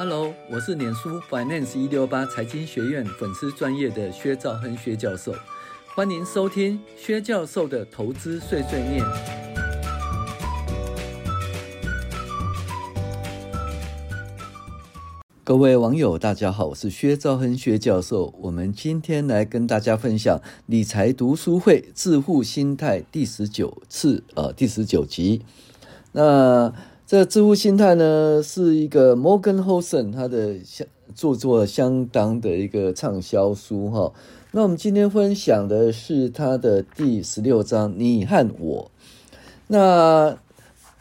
Hello，我是脸书 Finance 一六八财经学院粉丝专业的薛兆亨薛教授，欢迎收听薛教授的投资碎碎念。各位网友，大家好，我是薛兆亨薛教授。我们今天来跟大家分享理财读书会致富心态第十九次，呃，第十九集。那这致富心态呢，是一个 Morgan Housel 他的相著作相当的一个畅销书哈。那我们今天分享的是他的第十六章，你和我。那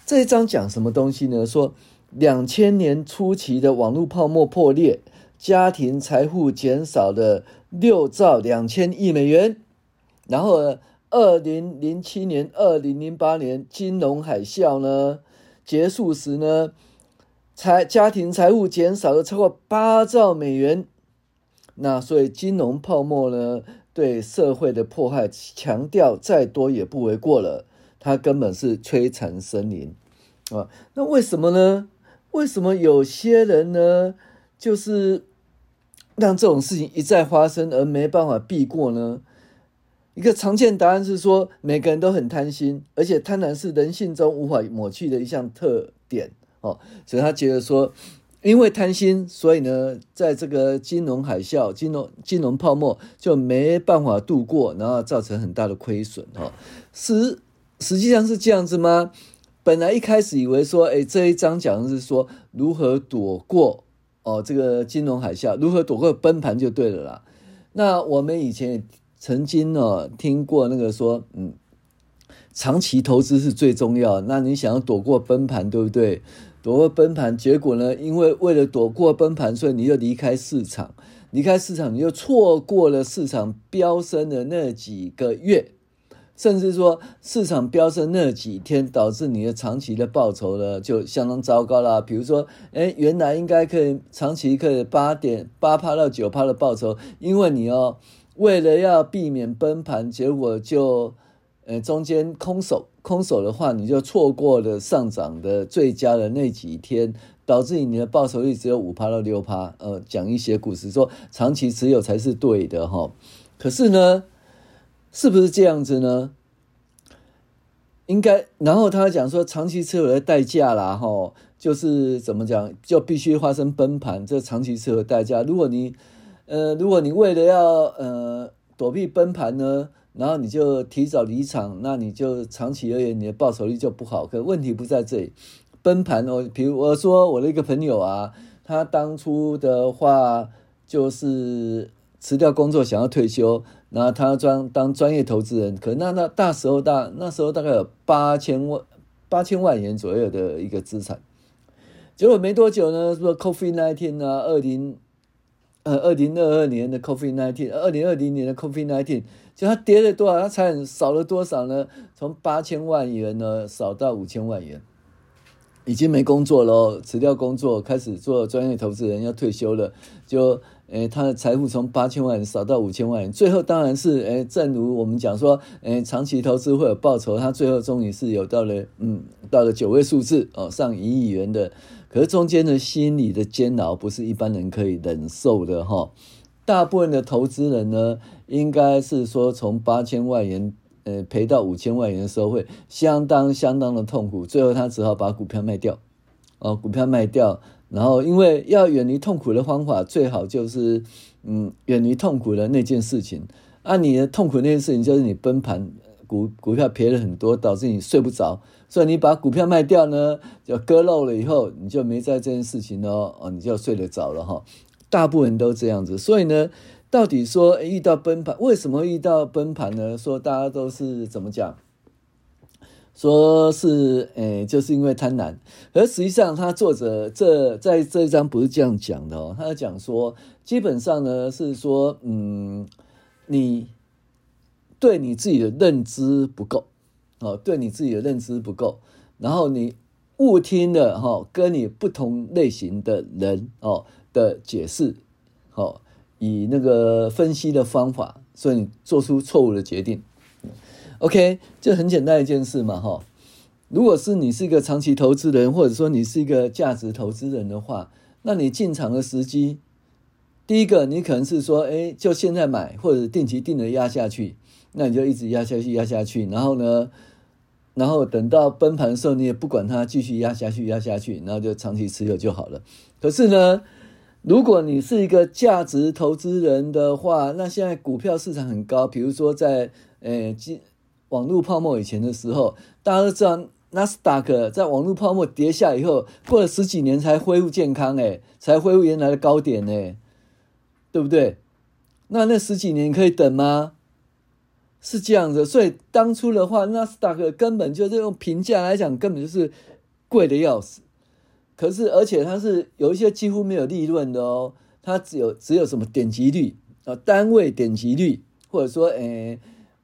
这一章讲什么东西呢？说两千年初期的网络泡沫破裂，家庭财富减少了六兆两千亿美元。然后二零零七年、二零零八年金融海啸呢，结束时呢，财家庭财富减少了超过八兆美元。那所以金融泡沫呢，对社会的迫害，强调再多也不为过了。它根本是摧残森林啊！那为什么呢？为什么有些人呢，就是让这种事情一再发生而没办法避过呢？一个常见答案是说，每个人都很贪心，而且贪婪是人性中无法抹去的一项特点哦。所以他觉得说，因为贪心，所以呢，在这个金融海啸、金融金融泡沫就没办法度过，然后造成很大的亏损哦。实实际上是这样子吗？本来一开始以为说，哎，这一章讲的是说如何躲过哦这个金融海啸，如何躲过崩盘就对了啦。那我们以前。曾经呢，听过那个说，嗯，长期投资是最重要。那你想要躲过崩盘，对不对？躲过崩盘，结果呢？因为为了躲过崩盘，所以你就离开市场，离开市场，你就错过了市场飙升的那几个月，甚至说市场飙升那几天，导致你的长期的报酬呢就相当糟糕了。比如说，哎，原来应该可以长期可以八点八趴到九趴的报酬，因为你要。为了要避免崩盘，结果就，呃，中间空手，空手的话，你就错过了上涨的最佳的那几天，导致你的报酬率只有五趴到六趴。呃，讲一些故事说，长期持有才是对的哈。可是呢，是不是这样子呢？应该，然后他讲说，长期持有的代价啦，哈，就是怎么讲，就必须发生崩盘，这长期持有的代价。如果你呃，如果你为了要呃躲避崩盘呢，然后你就提早离场，那你就长期而言你的报酬率就不好。可问题不在这里，崩盘哦，比如我说我的一个朋友啊，他当初的话就是辞掉工作想要退休，然后他专当专业投资人，可那那大时候大那时候大概有八千万八千万元左右的一个资产，结果没多久呢，是不是 COVID-19 啊，二零。呃，二零二二年的 COVID nineteen，二零二零年的 COVID nineteen，就它跌了多少？它才少了多少呢？从八千万元呢，少到五千万元，已经没工作了，辞掉工作，开始做专业投资人，要退休了。就，诶，他的财富从八千万少到五千万元，最后当然是，诶，正如我们讲说，诶，长期投资会有报酬，他最后终于是有到了，嗯，到了九位数字哦，上一亿元的。可是中间的心理的煎熬不是一般人可以忍受的哈。大部分的投资人呢，应该是说从八千万元呃赔到五千万元的时候会相当相当的痛苦，最后他只好把股票卖掉，哦，股票卖掉，然后因为要远离痛苦的方法，最好就是嗯远离痛苦的那件事情。啊，你的痛苦那件事情就是你崩盘。股股票赔了很多，导致你睡不着，所以你把股票卖掉呢，就割肉了以后，你就没在这件事情哦，哦，你就睡得着了哈。大部分人都这样子，所以呢，到底说遇到崩盘，为什么遇到崩盘呢？说大家都是怎么讲？说是诶，就是因为贪婪，而实际上他作者这在这一章不是这样讲的哦，他讲说，基本上呢是说，嗯，你。对你自己的认知不够，哦，对你自己的认知不够，然后你误听了哈，跟你不同类型的人哦的解释，哦，以那个分析的方法，所以你做出错误的决定。OK，就很简单一件事嘛，哈。如果是你是一个长期投资人，或者说你是一个价值投资人的话，那你进场的时机，第一个你可能是说，哎，就现在买，或者定期定额压下去，那你就一直压下去，压下去，然后呢，然后等到崩盘的时候，你也不管它，继续压下去，压下去，然后就长期持有就好了。可是呢，如果你是一个价值投资人的话，那现在股票市场很高，比如说在呃，网络泡沫以前的时候，大家都知道纳斯达克在网络泡沫跌下以后，过了十几年才恢复健康，诶，才恢复原来的高点，诶，对不对？那那十几年可以等吗？是这样子，所以当初的话，纳斯达克根本就是用评价来讲，根本就是贵的要死。可是，而且它是有一些几乎没有利润的哦，它只有只有什么点击率啊，单位点击率，或者说，诶。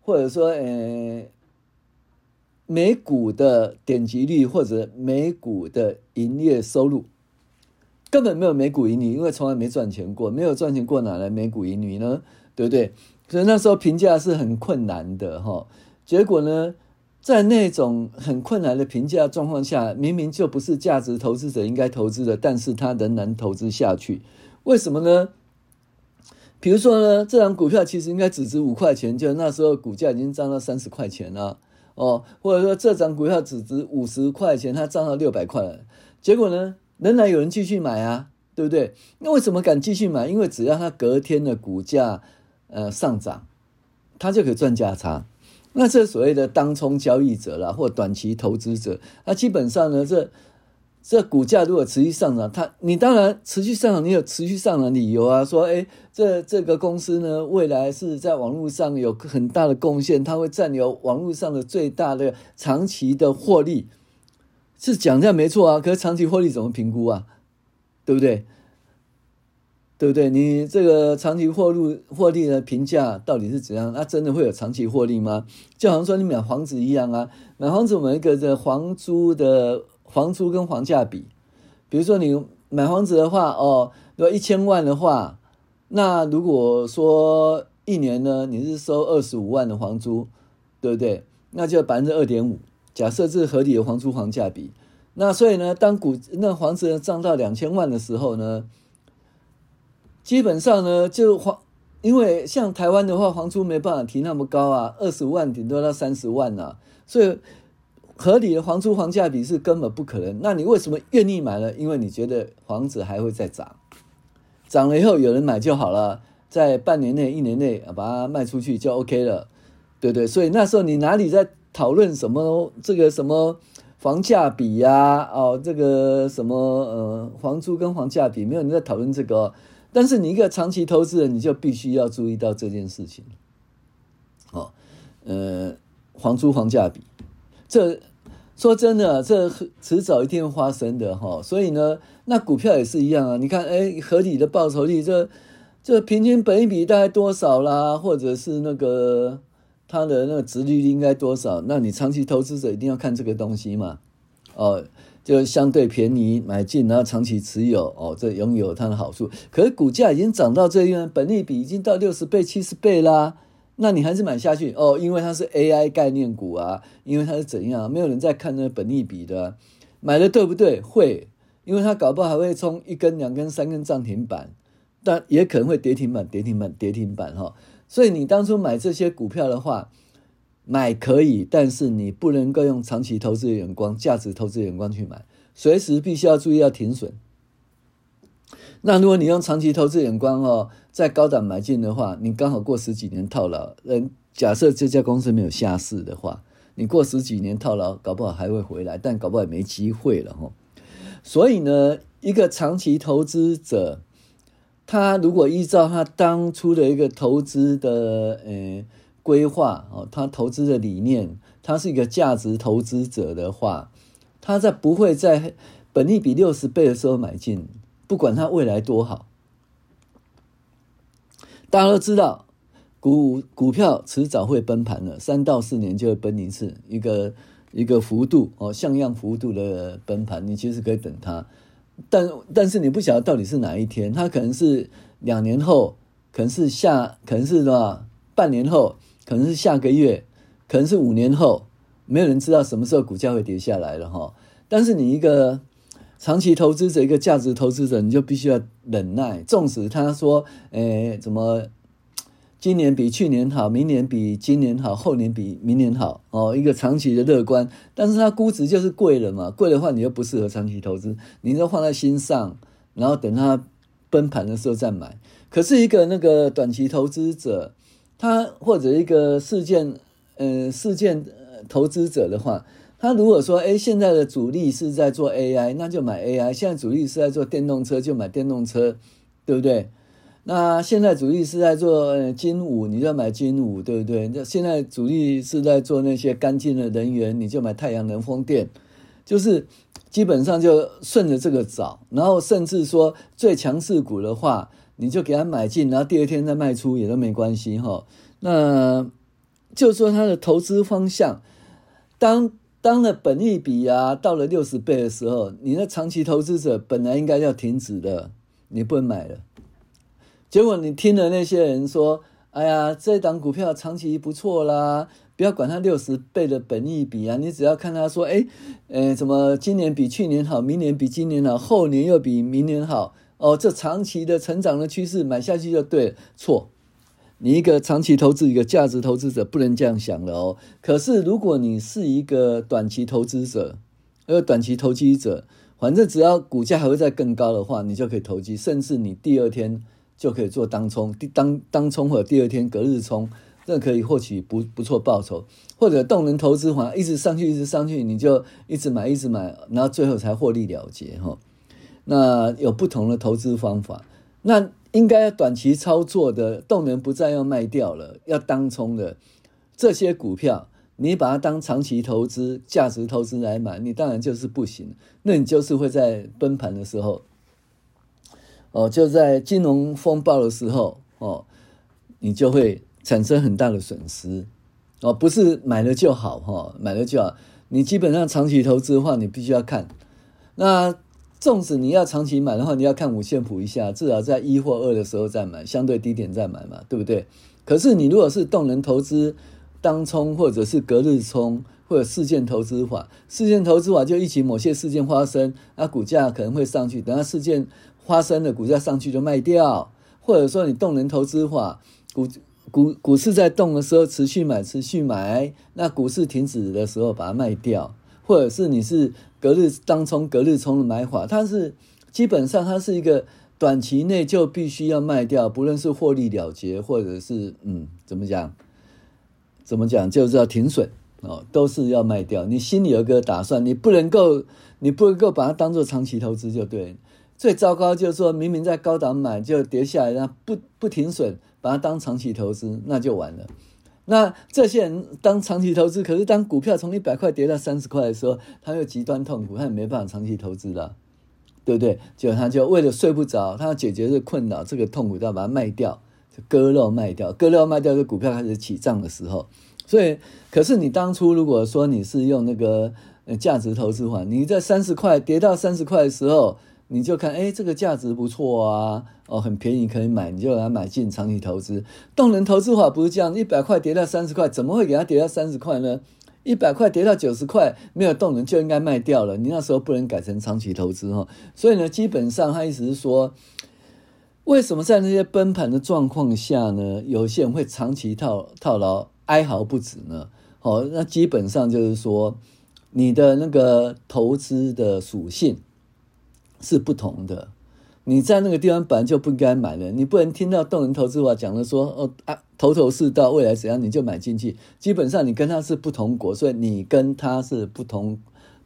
或者说，呃，每股的点击率或者每股的营业收入，根本没有每股盈余，因为从来没赚钱过，没有赚钱过，哪来每股盈余呢？对不对？所以那时候评价是很困难的哈。结果呢，在那种很困难的评价状况下，明明就不是价值投资者应该投资的，但是他仍然投资下去，为什么呢？比如说呢，这张股票其实应该只值五块钱，就那时候股价已经涨到三十块钱了哦。或者说这张股票只值五十块钱，它涨到六百块了，结果呢，仍然有人继续买啊，对不对？那为什么敢继续买？因为只要它隔天的股价呃上涨，它就可以赚价差。那这所谓的当冲交易者啦，或短期投资者，那基本上呢，这。这股价如果持续上涨，它你当然持续上涨，你有持续上涨理由啊。说，哎，这这个公司呢，未来是在网络上有很大的贡献，它会占有网络上的最大的长期的获利，是讲这样没错啊。可是长期获利怎么评估啊？对不对？对不对？你这个长期获利获利的评价到底是怎样？那真的会有长期获利吗？就好像说你买房子一样啊，买房子我们一个这房租的。房租跟房价比，比如说你买房子的话，哦，如果一千万的话，那如果说一年呢，你是收二十五万的房租，对不对？那就百分之二点五。假设是合理的房租房价比，那所以呢，当股那房子涨到两千万的时候呢，基本上呢，就房，因为像台湾的话，房租没办法提那么高啊，二十万顶多到三十万啊，所以。合理的房租房价比是根本不可能。那你为什么愿意买呢？因为你觉得房子还会再涨，涨了以后有人买就好了，在半年内、一年内把它卖出去就 OK 了，对不对？所以那时候你哪里在讨论什么这个什么房价比呀、哦，这个什么呃房租跟房价比，没有人在讨论这个、但是你一个长期投资人，你就必须要注意到这件事情。哦，呃，房租房价比。这说真的，这迟早一定会发生的哈。所以呢，那股票也是一样啊。你看，哎，合理的报酬率，这这平均本益比大概多少啦？或者是那个它的那个殖利率应该多少？那你长期投资者一定要看这个东西嘛。哦，就相对便宜买进，然后长期持有，哦，这拥有它的好处。可是股价已经涨到这样，本利比已经到六十倍、七十倍啦。那你还是买下去哦，因为它是 AI 概念股啊，因为它是怎样？没有人在看那个本利比的，买的对不对？会，因为它搞不好还会冲一根、两根、三根涨停板，但也可能会跌停板、跌停板、跌停板哈。所以你当初买这些股票的话，买可以，但是你不能够用长期投资的眼光、价值投资的眼光去买，随时必须要注意要停损。那如果你用长期投资眼光哦，在高档买进的话，你刚好过十几年套牢。嗯，假设这家公司没有下市的话，你过十几年套牢，搞不好还会回来，但搞不好也没机会了哈。所以呢，一个长期投资者，他如果依照他当初的一个投资的呃规划哦，他投资的理念，他是一个价值投资者的话，他在不会在本利比六十倍的时候买进。不管他未来多好，大家都知道，股股票迟早会崩盘的，三到四年就会崩一次，一个一个幅度哦，像样幅度的崩盘，你其实可以等它，但但是你不晓得到底是哪一天，它可能是两年后，可能是下，可能是什么半年后，可能是下个月，可能是五年后，没有人知道什么时候股价会跌下来了哈。但是你一个。长期投资者一个价值投资者，你就必须要忍耐，纵使他说，诶，怎么？今年比去年好，明年比今年好，后年比明年好哦，一个长期的乐观，但是它估值就是贵了嘛，贵的话你又不适合长期投资，你就放在心上，然后等它崩盘的时候再买。可是一个那个短期投资者，他或者一个事件呃事件投资者的话，他如果说诶现在的主力是在做 AI，那就买 AI；现在主力是在做电动车，就买电动车，对不对？那现在主力是在做金五，你就买金五，对不对？那现在主力是在做那些干净的能源，你就买太阳能风电，就是基本上就顺着这个找，然后甚至说最强势股的话，你就给它买进，然后第二天再卖出也都没关系哈。那就说它的投资方向，当当了本益比啊到了六十倍的时候，你的长期投资者本来应该要停止的，你不能买了。结果你听了那些人说：“哎呀，这档股票长期不错啦，不要管它六十倍的本益比啊，你只要看他说，哎，呃，怎么今年比去年好，明年比今年好，后年又比明年好，哦，这长期的成长的趋势买下去就对了。错，你一个长期投资，一个价值投资者不能这样想了哦。可是如果你是一个短期投资者，呃，短期投机者，反正只要股价还会再更高的话，你就可以投机，甚至你第二天。”就可以做当冲，当当冲或者第二天隔日冲，这可以获取不不错报酬。或者动能投资法，一直上去，一直上去，你就一直买，一直买，然后最后才获利了结哈。那有不同的投资方法。那应该短期操作的，动能不再要卖掉了，要当冲的这些股票，你把它当长期投资、价值投资来买，你当然就是不行。那你就是会在崩盘的时候。哦，就在金融风暴的时候，哦，你就会产生很大的损失，哦，不是买了就好，哈、哦，买了就好。你基本上长期投资的话，你必须要看。那纵使你要长期买的话，你要看五线谱一下，至少在一或二的时候再买，相对低点再买嘛，对不对？可是你如果是动能投资当冲，或者是隔日冲，或者事件投资法，事件投资法就一起某些事件发生，那股价可能会上去，等下事件。发生的股价上去就卖掉，或者说你动能投资法，股股股市在动的时候持续买持续买，那股市停止的时候把它卖掉，或者是你是隔日当冲隔日冲的买法，它是基本上它是一个短期内就必须要卖掉，不论是获利了结或者是嗯怎么讲，怎么讲就是要停损哦，都是要卖掉，你心里有个打算，你不能够你不能够把它当做长期投资就对。最糟糕就是说，明明在高档买就跌下来，然后不不停损，把它当长期投资，那就完了。那这些人当长期投资，可是当股票从一百块跌到三十块的时候，他又极端痛苦，他也没办法长期投资了，对不对？就他就为了睡不着，他要解决这困扰，这个痛苦，都要把它卖掉，就割肉卖掉，割肉卖掉，这股票开始起涨的时候。所以，可是你当初如果说你是用那个价值投资法，你在三十块跌到三十块的时候。你就看，哎，这个价值不错啊，哦，很便宜可以买，你就来买进长期投资。动能投资法不是这样，一百块跌到三十块，怎么会给它跌到三十块呢？一百块跌到九十块，没有动能就应该卖掉了。你那时候不能改成长期投资哈。所以呢，基本上他意思是说，为什么在那些崩盘的状况下呢，有些人会长期套套牢，哀嚎不止呢？好，那基本上就是说，你的那个投资的属性。是不同的，你在那个地方本来就不应该买的，你不能听到动能投资话讲的说哦啊头头是道，未来怎样你就买进去。基本上你跟他是不同国，所以你跟他是不同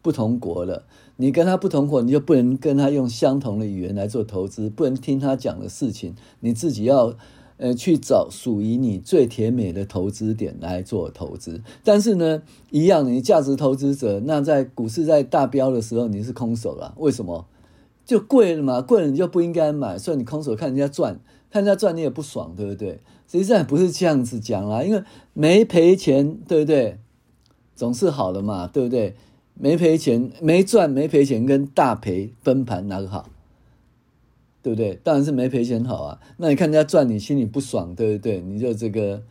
不同国的，你跟他不同国，你就不能跟他用相同的语言来做投资，不能听他讲的事情，你自己要呃去找属于你最甜美的投资点来做投资。但是呢，一样，你价值投资者，那在股市在大飙的时候你是空手了，为什么？就贵了嘛，贵了你就不应该买，所以你空手看人家赚，看人家赚你也不爽，对不对？实际上不是这样子讲啦，因为没赔钱，对不对？总是好的嘛，对不对？没赔钱，没赚没赔钱跟大赔崩盘哪个好？对不对？当然是没赔钱好啊。那你看人家赚，你心里不爽，对不对？你就这个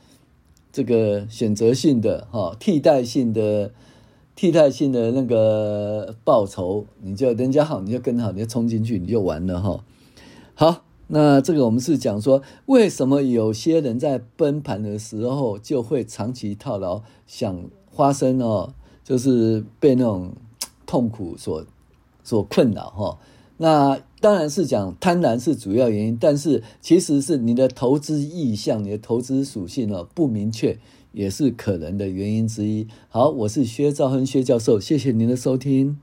这个选择性的哈替代性的替代性的那个报酬，你就人家好你就跟好，你就冲进去你就完了哈。好，那这个我们是讲说，为什么有些人在崩盘的时候就会长期套牢，想发生哦，就是被那种痛苦所所困扰哈。那当然是讲贪婪是主要原因，但是其实是你的投资意向、你的投资属性哦不明确，也是可能的原因之一。好，我是薛兆恒薛教授，谢谢您的收听。